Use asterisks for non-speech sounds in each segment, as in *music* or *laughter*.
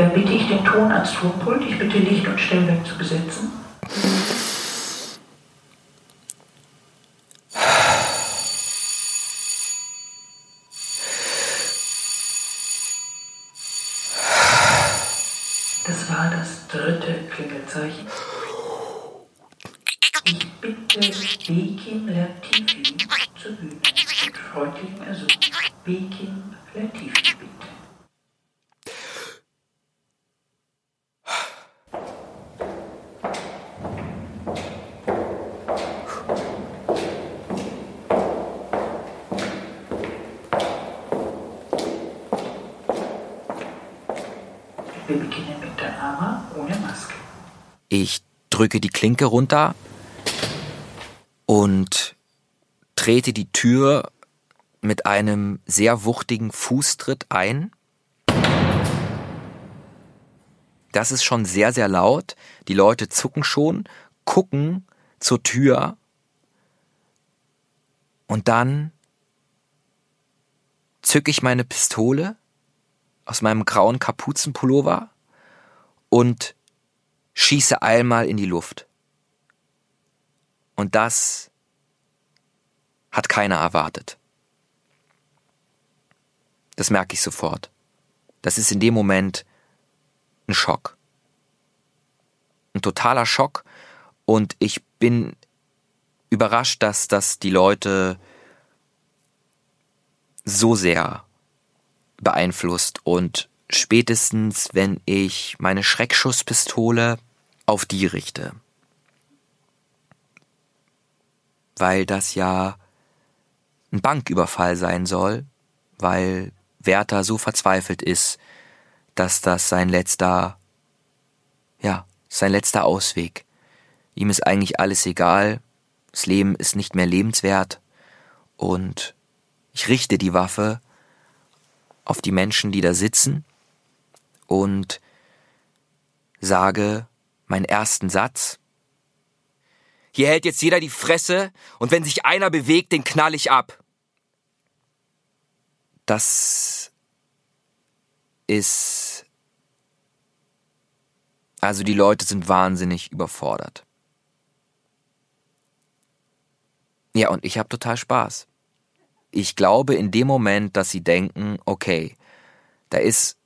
Dann bitte ich den Ton ans Tonpult. Ich bitte Licht und Stellwerk zu besetzen. Das war das dritte Klingelzeichen. Ich bitte Bekim Latifi zur Bühne. Mit freundlichem Ersuch. Bekim Latifi, bitte. Wir beginnen mit der Ama ohne Maske. Ich drücke die Klinke runter und trete die Tür mit einem sehr wuchtigen Fußtritt ein. Das ist schon sehr, sehr laut. Die Leute zucken schon, gucken zur Tür und dann zücke ich meine Pistole aus meinem grauen Kapuzenpullover und schieße einmal in die Luft. Und das hat keiner erwartet. Das merke ich sofort. Das ist in dem Moment ein Schock. Ein totaler Schock. Und ich bin überrascht, dass das die Leute so sehr beeinflusst und spätestens, wenn ich meine Schreckschusspistole auf die richte. Weil das ja ein Banküberfall sein soll, weil Werther so verzweifelt ist, dass das sein letzter, ja, sein letzter Ausweg. Ihm ist eigentlich alles egal, das Leben ist nicht mehr lebenswert und ich richte die Waffe auf die Menschen, die da sitzen und sage meinen ersten Satz. Hier hält jetzt jeder die Fresse und wenn sich einer bewegt, den knall ich ab. Das ist. Also die Leute sind wahnsinnig überfordert. Ja, und ich habe total Spaß. Ich glaube in dem Moment, dass sie denken, okay, da ist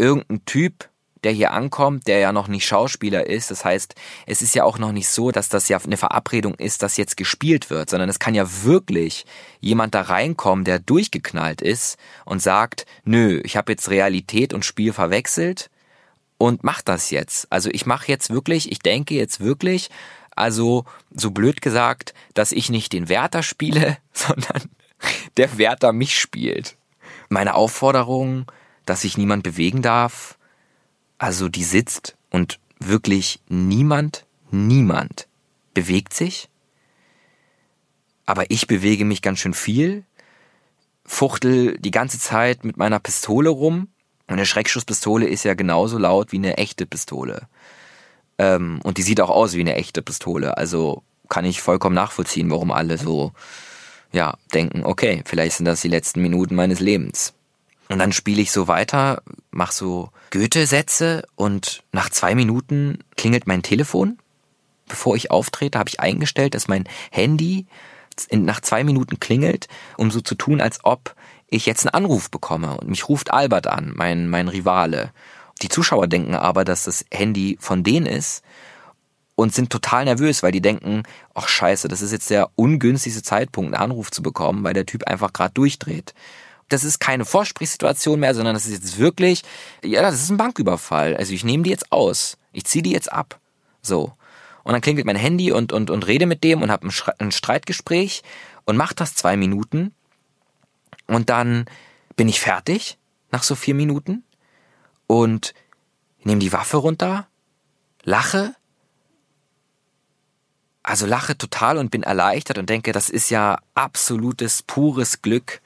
irgendein Typ, der hier ankommt, der ja noch nicht Schauspieler ist. Das heißt, es ist ja auch noch nicht so, dass das ja eine Verabredung ist, dass jetzt gespielt wird, sondern es kann ja wirklich jemand da reinkommen, der durchgeknallt ist und sagt, nö, ich habe jetzt Realität und Spiel verwechselt und mach das jetzt. Also ich mache jetzt wirklich, ich denke jetzt wirklich, also so blöd gesagt, dass ich nicht den Wärter spiele, *laughs* sondern der Wärter mich spielt. Meine Aufforderung, dass sich niemand bewegen darf, also die sitzt und wirklich niemand, niemand bewegt sich. Aber ich bewege mich ganz schön viel, fuchtel die ganze Zeit mit meiner Pistole rum. Und eine Schreckschusspistole ist ja genauso laut wie eine echte Pistole. Ähm, und die sieht auch aus wie eine echte Pistole. Also kann ich vollkommen nachvollziehen, warum alle so, ja, denken, okay, vielleicht sind das die letzten Minuten meines Lebens. Und dann spiele ich so weiter, mach so Goethe-Sätze und nach zwei Minuten klingelt mein Telefon. Bevor ich auftrete, habe ich eingestellt, dass mein Handy nach zwei Minuten klingelt, um so zu tun, als ob ich jetzt einen Anruf bekomme. Und mich ruft Albert an, mein, mein Rivale. Die Zuschauer denken aber, dass das Handy von denen ist und sind total nervös, weil die denken, ach scheiße, das ist jetzt der ungünstigste Zeitpunkt, einen Anruf zu bekommen, weil der Typ einfach gerade durchdreht das ist keine Vorsprechsituation mehr, sondern das ist jetzt wirklich, ja, das ist ein Banküberfall. Also ich nehme die jetzt aus. Ich ziehe die jetzt ab. So. Und dann klingelt mein Handy und, und, und rede mit dem und habe ein, ein Streitgespräch und mach das zwei Minuten. Und dann bin ich fertig nach so vier Minuten und nehme die Waffe runter, lache, also lache total und bin erleichtert und denke, das ist ja absolutes, pures Glück,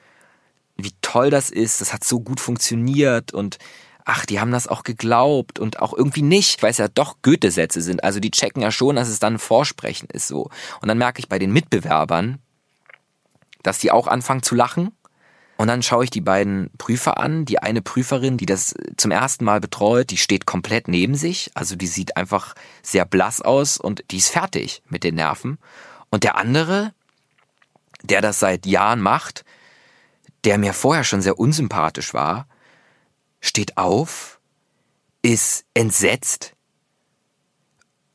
wie toll das ist, das hat so gut funktioniert und ach, die haben das auch geglaubt und auch irgendwie nicht, weil es ja doch Goethe-Sätze sind. Also die checken ja schon, dass es dann ein Vorsprechen ist so. Und dann merke ich bei den Mitbewerbern, dass die auch anfangen zu lachen Und dann schaue ich die beiden Prüfer an. Die eine Prüferin, die das zum ersten Mal betreut, die steht komplett neben sich. Also die sieht einfach sehr blass aus und die ist fertig mit den Nerven. Und der andere, der das seit Jahren macht, der mir vorher schon sehr unsympathisch war, steht auf, ist entsetzt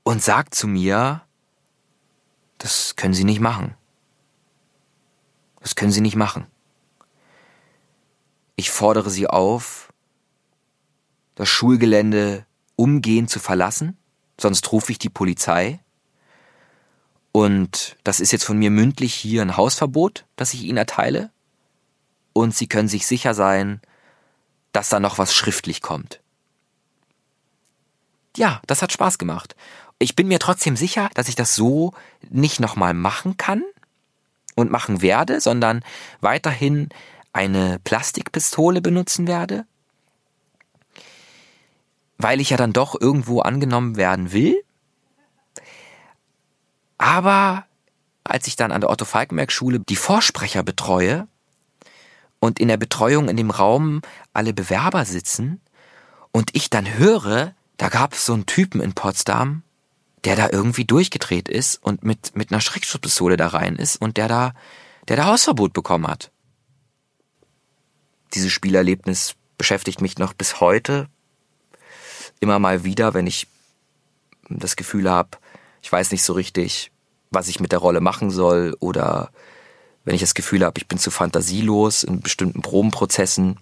und sagt zu mir, das können Sie nicht machen. Das können Sie nicht machen. Ich fordere Sie auf, das Schulgelände umgehend zu verlassen, sonst rufe ich die Polizei. Und das ist jetzt von mir mündlich hier ein Hausverbot, das ich Ihnen erteile. Und Sie können sich sicher sein, dass da noch was schriftlich kommt. Ja, das hat Spaß gemacht. Ich bin mir trotzdem sicher, dass ich das so nicht nochmal machen kann und machen werde, sondern weiterhin eine Plastikpistole benutzen werde, weil ich ja dann doch irgendwo angenommen werden will. Aber als ich dann an der Otto Falkenberg Schule die Vorsprecher betreue und in der Betreuung in dem Raum alle Bewerber sitzen und ich dann höre, da gab es so einen Typen in Potsdam, der da irgendwie durchgedreht ist und mit, mit einer Schreckschusspistole da rein ist und der da, der da Hausverbot bekommen hat. Dieses Spielerlebnis beschäftigt mich noch bis heute. Immer mal wieder, wenn ich das Gefühl habe, ich weiß nicht so richtig, was ich mit der Rolle machen soll oder wenn ich das Gefühl habe, ich bin zu fantasielos in bestimmten Probenprozessen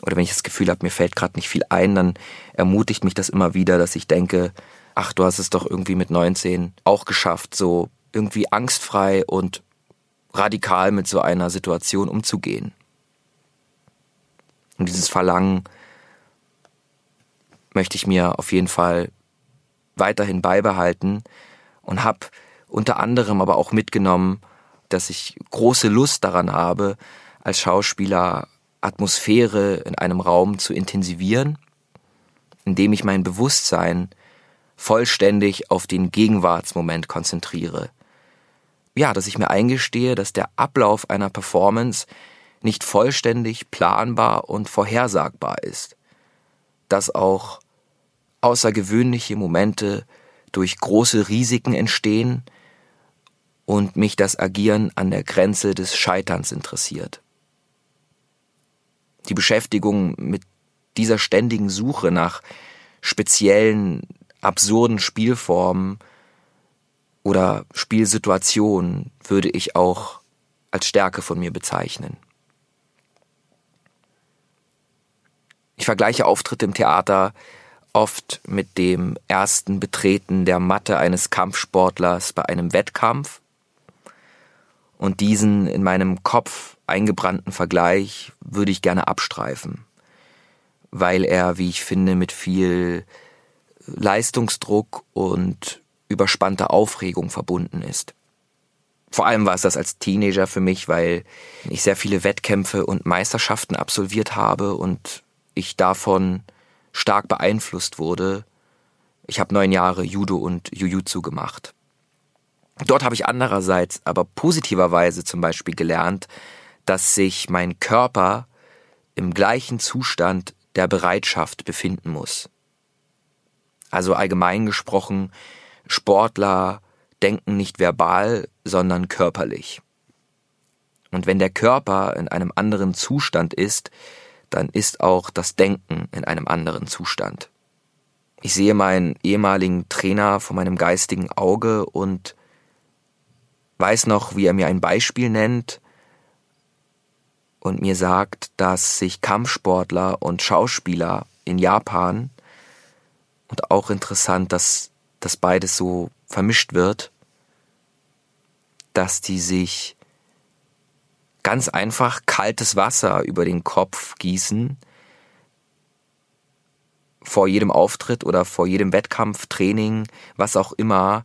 oder wenn ich das Gefühl habe, mir fällt gerade nicht viel ein, dann ermutigt mich das immer wieder, dass ich denke, ach, du hast es doch irgendwie mit 19 auch geschafft, so irgendwie angstfrei und radikal mit so einer Situation umzugehen. Und dieses Verlangen möchte ich mir auf jeden Fall weiterhin beibehalten und habe unter anderem aber auch mitgenommen, dass ich große Lust daran habe, als Schauspieler Atmosphäre in einem Raum zu intensivieren, indem ich mein Bewusstsein vollständig auf den Gegenwartsmoment konzentriere. Ja, dass ich mir eingestehe, dass der Ablauf einer Performance nicht vollständig planbar und vorhersagbar ist. Dass auch außergewöhnliche Momente durch große Risiken entstehen und mich das Agieren an der Grenze des Scheiterns interessiert. Die Beschäftigung mit dieser ständigen Suche nach speziellen, absurden Spielformen oder Spielsituationen würde ich auch als Stärke von mir bezeichnen. Ich vergleiche Auftritte im Theater oft mit dem ersten Betreten der Matte eines Kampfsportlers bei einem Wettkampf und diesen in meinem Kopf eingebrannten Vergleich würde ich gerne abstreifen, weil er, wie ich finde, mit viel Leistungsdruck und überspannter Aufregung verbunden ist. Vor allem war es das als Teenager für mich, weil ich sehr viele Wettkämpfe und Meisterschaften absolviert habe und ich davon stark beeinflusst wurde. Ich habe neun Jahre Judo und Jujutsu gemacht. Dort habe ich andererseits aber positiverweise zum Beispiel gelernt, dass sich mein Körper im gleichen Zustand der Bereitschaft befinden muss. Also allgemein gesprochen, Sportler denken nicht verbal, sondern körperlich. Und wenn der Körper in einem anderen Zustand ist, dann ist auch das Denken in einem anderen Zustand. Ich sehe meinen ehemaligen Trainer vor meinem geistigen Auge und weiß noch, wie er mir ein Beispiel nennt und mir sagt, dass sich Kampfsportler und Schauspieler in Japan und auch interessant, dass das beides so vermischt wird, dass die sich ganz einfach kaltes Wasser über den Kopf gießen vor jedem Auftritt oder vor jedem Wettkampf, Training, was auch immer,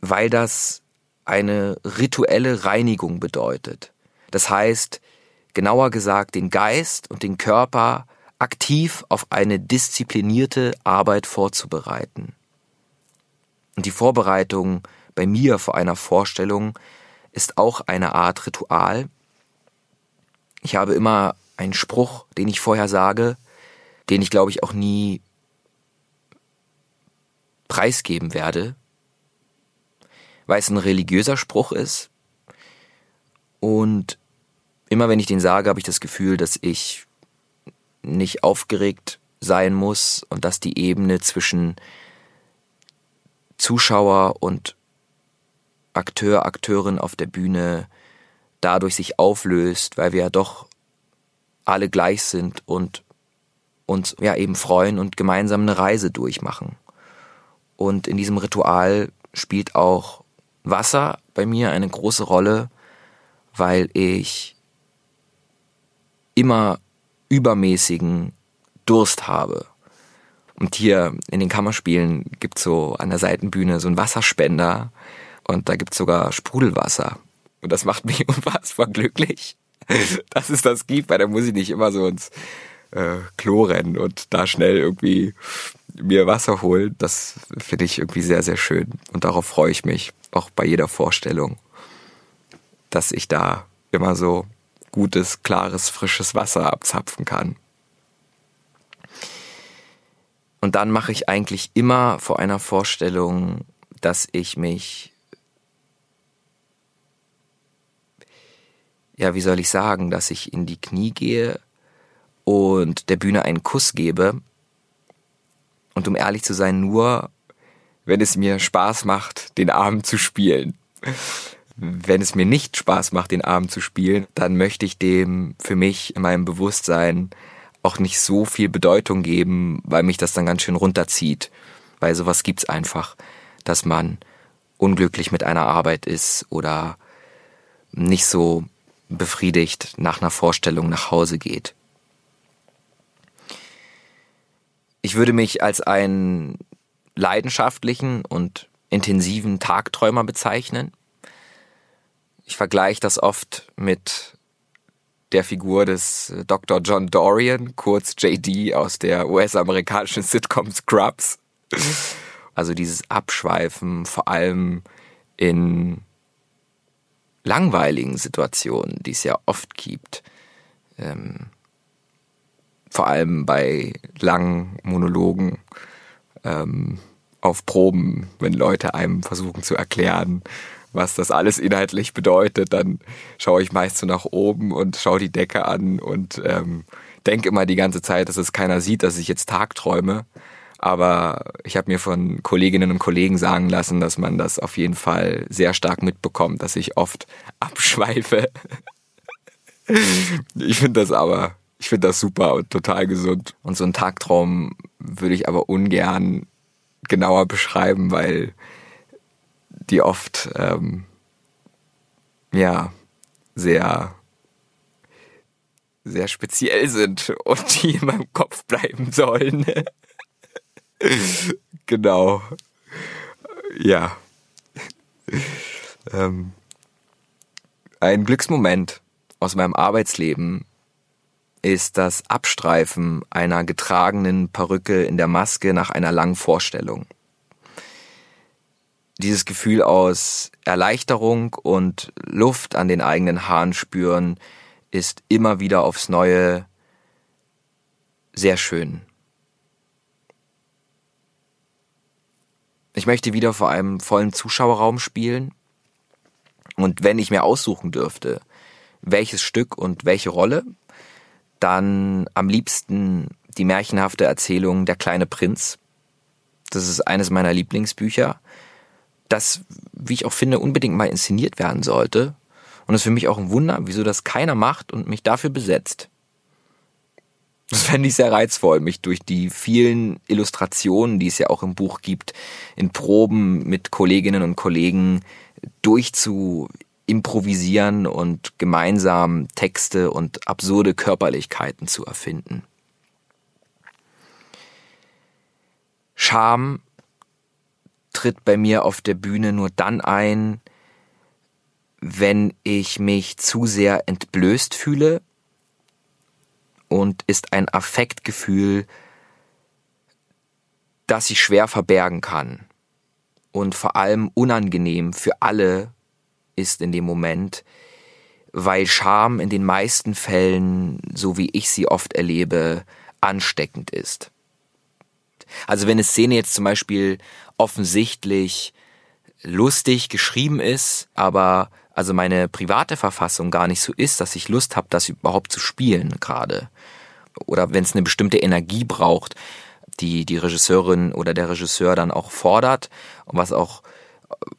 weil das eine rituelle Reinigung bedeutet. Das heißt, genauer gesagt, den Geist und den Körper aktiv auf eine disziplinierte Arbeit vorzubereiten. Und die Vorbereitung bei mir vor einer Vorstellung ist auch eine Art Ritual. Ich habe immer einen Spruch, den ich vorher sage, den ich glaube ich auch nie preisgeben werde, weil es ein religiöser Spruch ist. Und immer wenn ich den sage, habe ich das Gefühl, dass ich nicht aufgeregt sein muss und dass die Ebene zwischen Zuschauer und Akteur, Akteurin auf der Bühne dadurch sich auflöst, weil wir ja doch alle gleich sind und uns ja eben freuen und gemeinsam eine Reise durchmachen. Und in diesem Ritual spielt auch Wasser bei mir eine große Rolle, weil ich immer übermäßigen Durst habe. Und hier in den Kammerspielen gibt's so an der Seitenbühne so einen Wasserspender und da gibt's sogar Sprudelwasser. Und das macht mich *laughs* unfassbar glücklich, dass es das gibt, weil da muss ich nicht immer so ins äh, Klo rennen und da schnell irgendwie mir Wasser holen. Das finde ich irgendwie sehr, sehr schön. Und darauf freue ich mich, auch bei jeder Vorstellung, dass ich da immer so gutes, klares, frisches Wasser abzapfen kann. Und dann mache ich eigentlich immer vor einer Vorstellung, dass ich mich, ja, wie soll ich sagen, dass ich in die Knie gehe und der Bühne einen Kuss gebe. Und um ehrlich zu sein, nur wenn es mir Spaß macht, den Abend zu spielen. Wenn es mir nicht Spaß macht, den Abend zu spielen, dann möchte ich dem für mich in meinem Bewusstsein auch nicht so viel Bedeutung geben, weil mich das dann ganz schön runterzieht. Weil sowas gibt's einfach, dass man unglücklich mit einer Arbeit ist oder nicht so befriedigt nach einer Vorstellung nach Hause geht. Ich würde mich als einen leidenschaftlichen und intensiven Tagträumer bezeichnen. Ich vergleiche das oft mit der Figur des äh, Dr. John Dorian, kurz JD aus der US-amerikanischen Sitcom Scrubs. Also dieses Abschweifen, vor allem in langweiligen Situationen, die es ja oft gibt. Ähm, vor allem bei langen Monologen ähm, auf Proben, wenn Leute einem versuchen zu erklären, was das alles inhaltlich bedeutet, dann schaue ich meist so nach oben und schaue die Decke an und ähm, denke immer die ganze Zeit, dass es keiner sieht, dass ich jetzt tagträume. Aber ich habe mir von Kolleginnen und Kollegen sagen lassen, dass man das auf jeden Fall sehr stark mitbekommt, dass ich oft *laughs* abschweife. ich finde das aber ich finde das super und total gesund. Und so einen Tagtraum würde ich aber ungern genauer beschreiben, weil die oft ähm, ja sehr sehr speziell sind und die in meinem Kopf bleiben sollen. *laughs* genau. Ja. Ähm, ein Glücksmoment aus meinem Arbeitsleben ist das Abstreifen einer getragenen Perücke in der Maske nach einer langen Vorstellung. Dieses Gefühl aus Erleichterung und Luft an den eigenen Haaren spüren ist immer wieder aufs Neue sehr schön. Ich möchte wieder vor einem vollen Zuschauerraum spielen. Und wenn ich mir aussuchen dürfte, welches Stück und welche Rolle, dann am liebsten die märchenhafte Erzählung Der kleine Prinz. Das ist eines meiner Lieblingsbücher, das, wie ich auch finde, unbedingt mal inszeniert werden sollte. Und es ist für mich auch ein Wunder, wieso das keiner macht und mich dafür besetzt. Das fände ich sehr reizvoll, mich durch die vielen Illustrationen, die es ja auch im Buch gibt, in Proben mit Kolleginnen und Kollegen durchzu improvisieren und gemeinsam Texte und absurde Körperlichkeiten zu erfinden. Scham tritt bei mir auf der Bühne nur dann ein, wenn ich mich zu sehr entblößt fühle und ist ein Affektgefühl, das ich schwer verbergen kann und vor allem unangenehm für alle ist in dem Moment, weil Scham in den meisten Fällen, so wie ich sie oft erlebe, ansteckend ist. Also wenn eine Szene jetzt zum Beispiel offensichtlich lustig geschrieben ist, aber also meine private Verfassung gar nicht so ist, dass ich Lust habe, das überhaupt zu spielen gerade. Oder wenn es eine bestimmte Energie braucht, die die Regisseurin oder der Regisseur dann auch fordert und was auch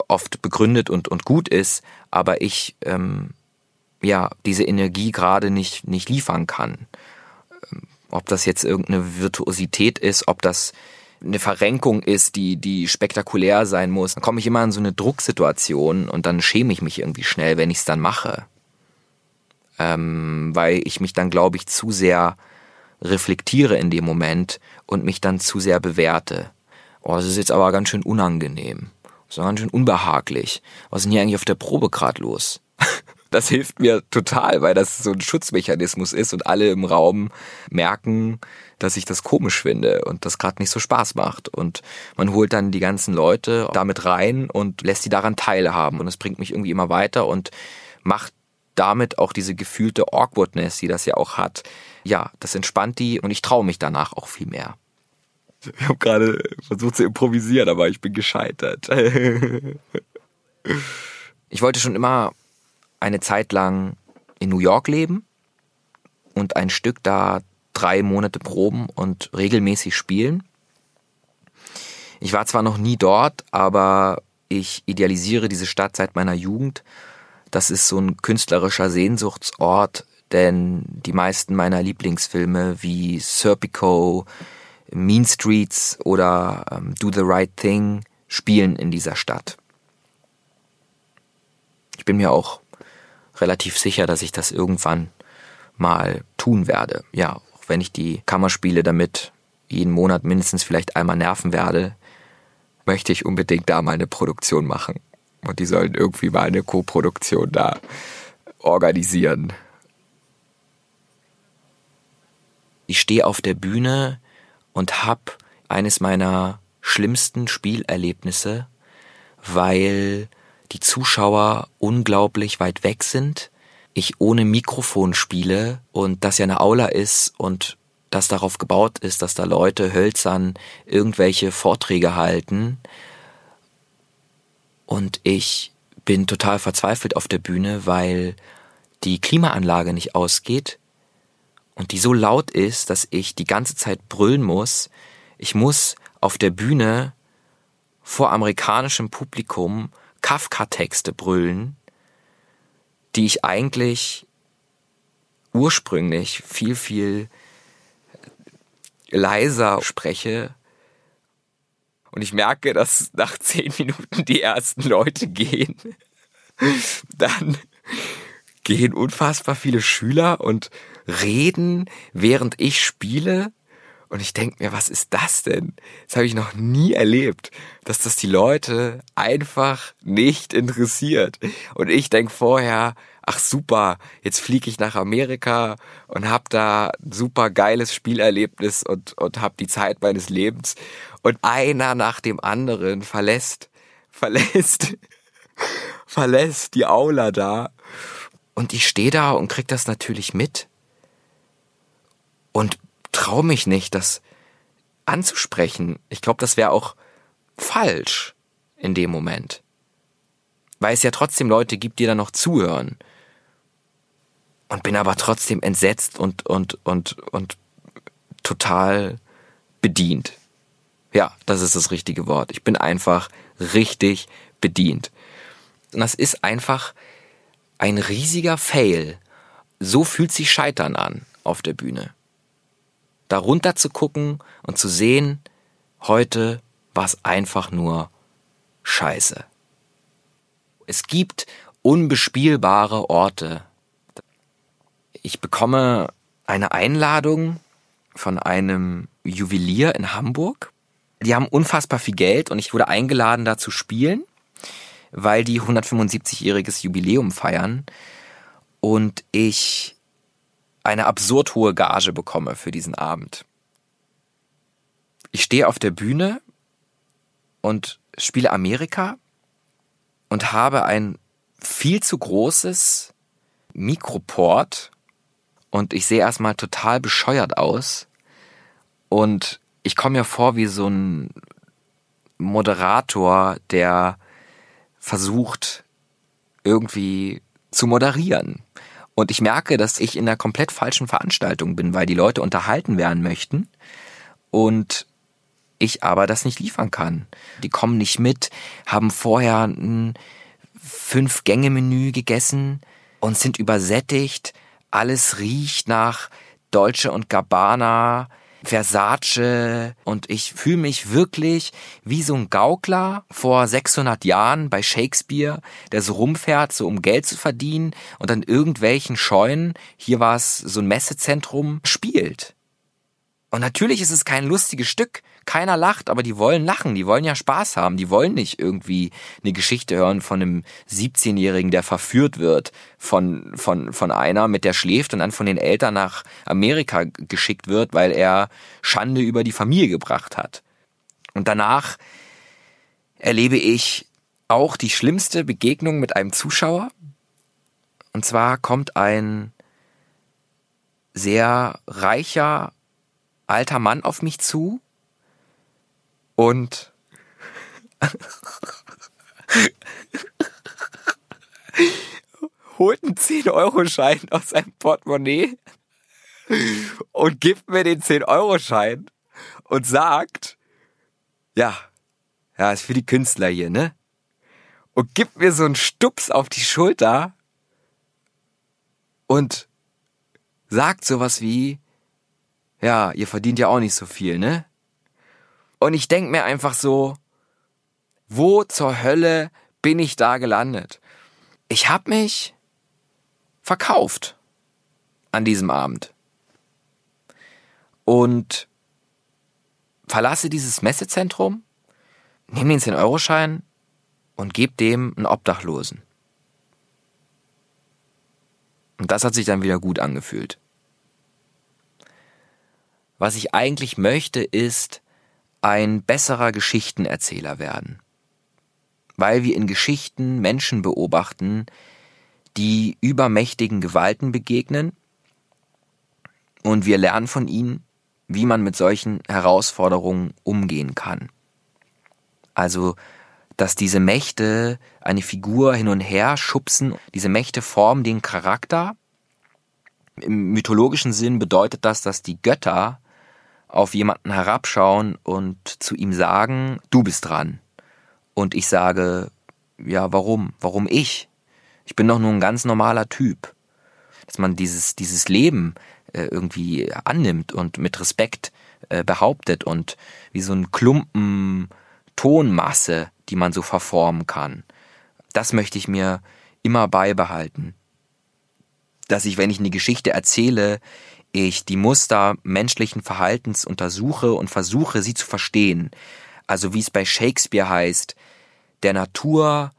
oft begründet und, und gut ist, aber ich ähm, ja diese Energie gerade nicht, nicht liefern kann. Ähm, ob das jetzt irgendeine Virtuosität ist, ob das eine Verrenkung ist, die, die spektakulär sein muss, dann komme ich immer in so eine Drucksituation und dann schäme ich mich irgendwie schnell, wenn ich es dann mache. Ähm, weil ich mich dann, glaube ich, zu sehr reflektiere in dem Moment und mich dann zu sehr bewerte. Oh, das ist jetzt aber ganz schön unangenehm. Das ist ganz schön unbehaglich. Was ist denn hier eigentlich auf der Probe gerade los? *laughs* Das hilft mir total, weil das so ein Schutzmechanismus ist und alle im Raum merken, dass ich das komisch finde und das gerade nicht so Spaß macht. Und man holt dann die ganzen Leute damit rein und lässt sie daran teilhaben. Und es bringt mich irgendwie immer weiter und macht damit auch diese gefühlte Awkwardness, die das ja auch hat. Ja, das entspannt die und ich traue mich danach auch viel mehr. Ich habe gerade versucht zu improvisieren, aber ich bin gescheitert. *laughs* ich wollte schon immer eine Zeit lang in New York leben und ein Stück da drei Monate proben und regelmäßig spielen. Ich war zwar noch nie dort, aber ich idealisiere diese Stadt seit meiner Jugend. Das ist so ein künstlerischer Sehnsuchtsort, denn die meisten meiner Lieblingsfilme wie Serpico, Mean Streets oder ähm, Do the Right Thing spielen in dieser Stadt. Ich bin mir auch relativ sicher, dass ich das irgendwann mal tun werde. Ja, auch wenn ich die Kammerspiele damit jeden Monat mindestens vielleicht einmal nerven werde, möchte ich unbedingt da mal eine Produktion machen. Und die sollen irgendwie mal eine Co-Produktion da organisieren. Ich stehe auf der Bühne und hab eines meiner schlimmsten Spielerlebnisse, weil die Zuschauer unglaublich weit weg sind, ich ohne Mikrofon spiele und das ja eine Aula ist und das darauf gebaut ist, dass da Leute hölzern irgendwelche Vorträge halten. Und ich bin total verzweifelt auf der Bühne, weil die Klimaanlage nicht ausgeht und die so laut ist, dass ich die ganze Zeit brüllen muss. Ich muss auf der Bühne vor amerikanischem Publikum Kafka-Texte brüllen, die ich eigentlich ursprünglich viel, viel leiser spreche. Und ich merke, dass nach zehn Minuten die ersten Leute gehen. Dann gehen unfassbar viele Schüler und reden, während ich spiele. Und ich denke mir, was ist das denn? Das habe ich noch nie erlebt, dass das die Leute einfach nicht interessiert. Und ich denke vorher, ach super, jetzt fliege ich nach Amerika und habe da ein super geiles Spielerlebnis und, und habe die Zeit meines Lebens. Und einer nach dem anderen verlässt, *laughs* verlässt, verlässt die Aula da. Und ich stehe da und krieg das natürlich mit. Und traue mich nicht, das anzusprechen. Ich glaube, das wäre auch falsch in dem Moment. Weil es ja trotzdem Leute gibt, die da noch zuhören. Und bin aber trotzdem entsetzt und, und, und, und total bedient. Ja, das ist das richtige Wort. Ich bin einfach richtig bedient. Und das ist einfach ein riesiger Fail. So fühlt sich Scheitern an auf der Bühne darunter zu gucken und zu sehen, heute war es einfach nur Scheiße. Es gibt unbespielbare Orte. Ich bekomme eine Einladung von einem Juwelier in Hamburg. Die haben unfassbar viel Geld und ich wurde eingeladen, da zu spielen, weil die 175-jähriges Jubiläum feiern. Und ich eine absurd hohe Gage bekomme für diesen Abend. Ich stehe auf der Bühne und spiele Amerika und habe ein viel zu großes Mikroport und ich sehe erstmal total bescheuert aus und ich komme mir vor wie so ein Moderator, der versucht irgendwie zu moderieren. Und ich merke, dass ich in einer komplett falschen Veranstaltung bin, weil die Leute unterhalten werden möchten und ich aber das nicht liefern kann. Die kommen nicht mit, haben vorher ein Fünf-Gänge-Menü gegessen und sind übersättigt. Alles riecht nach Dolce und Gabbana, Versace und ich fühle mich wirklich wie so ein Gaukler vor 600 Jahren bei Shakespeare, der so rumfährt, so um Geld zu verdienen und an irgendwelchen Scheunen, hier war es so ein Messezentrum, spielt. Und natürlich ist es kein lustiges Stück. Keiner lacht, aber die wollen lachen, die wollen ja Spaß haben, die wollen nicht irgendwie eine Geschichte hören von einem 17-Jährigen, der verführt wird von, von, von einer, mit der schläft und dann von den Eltern nach Amerika geschickt wird, weil er Schande über die Familie gebracht hat. Und danach erlebe ich auch die schlimmste Begegnung mit einem Zuschauer. Und zwar kommt ein sehr reicher alter Mann auf mich zu und holt einen 10-Euro-Schein aus seinem Portemonnaie und gibt mir den 10-Euro-Schein und sagt, ja, ja, ist für die Künstler hier, ne? Und gibt mir so einen Stups auf die Schulter und sagt sowas wie, ja, ihr verdient ja auch nicht so viel, ne? Und ich denk mir einfach so, wo zur Hölle bin ich da gelandet? Ich hab mich verkauft an diesem Abend. Und verlasse dieses Messezentrum, nehme den 10-Euro-Schein und gebe dem einen Obdachlosen. Und das hat sich dann wieder gut angefühlt. Was ich eigentlich möchte, ist ein besserer Geschichtenerzähler werden. Weil wir in Geschichten Menschen beobachten, die übermächtigen Gewalten begegnen und wir lernen von ihnen, wie man mit solchen Herausforderungen umgehen kann. Also, dass diese Mächte eine Figur hin und her schubsen, diese Mächte formen den Charakter. Im mythologischen Sinn bedeutet das, dass die Götter auf jemanden herabschauen und zu ihm sagen, du bist dran. Und ich sage, ja, warum? Warum ich? Ich bin doch nur ein ganz normaler Typ. Dass man dieses, dieses Leben äh, irgendwie annimmt und mit Respekt äh, behauptet und wie so ein Klumpen Tonmasse, die man so verformen kann. Das möchte ich mir immer beibehalten. Dass ich, wenn ich eine Geschichte erzähle, ich die Muster menschlichen Verhaltens untersuche und versuche, sie zu verstehen. Also wie es bei Shakespeare heißt, der Natur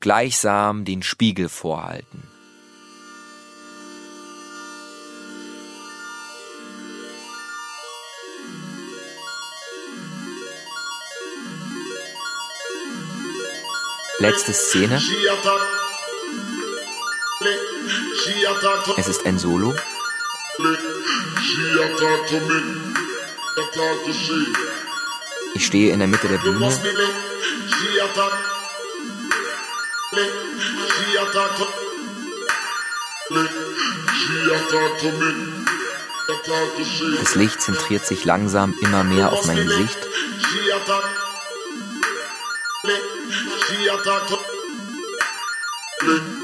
gleichsam den Spiegel vorhalten. Letzte Szene. Es ist ein Solo. Ich stehe in der Mitte der Bühne. Das Licht zentriert sich langsam immer mehr auf mein Gesicht.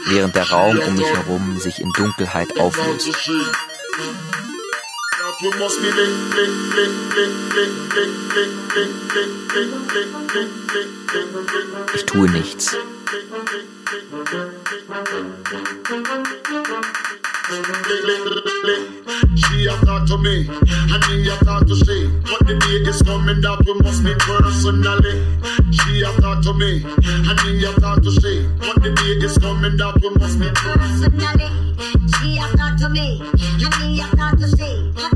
Während der Raum um mich herum sich in Dunkelheit auflöst. Ich tue nichts. She a talk to me, and me a talk to she. But the day is coming that we must meet personally. She a talk to me, and me a talk to she. But the day is coming that we must meet personally. She a talk to me, and me a talk to she.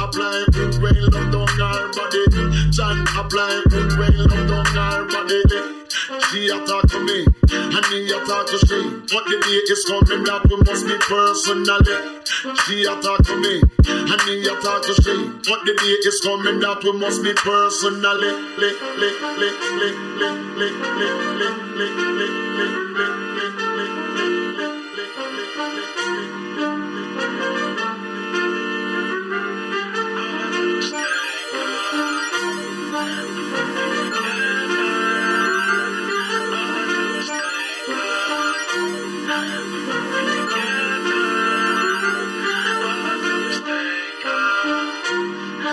apply good rain love down our body. John apply good rain love. She a talk to me, and me a talk to she. But the day is coming that we must be personally. She a talk to me, and me a talk to she. But the day is coming that we must be personally. So,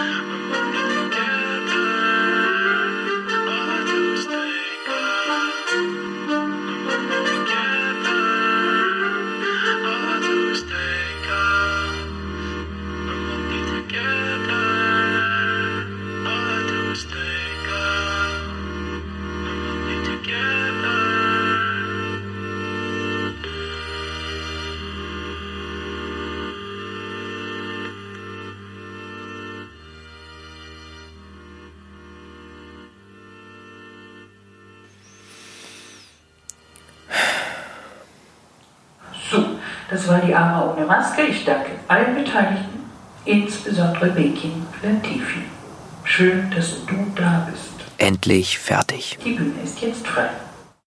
Oh. Das war die Ama ohne Maske. Ich danke allen Beteiligten, insbesondere Bekin Latifi. Schön, dass du da bist. Endlich fertig. Die Bühne ist jetzt frei.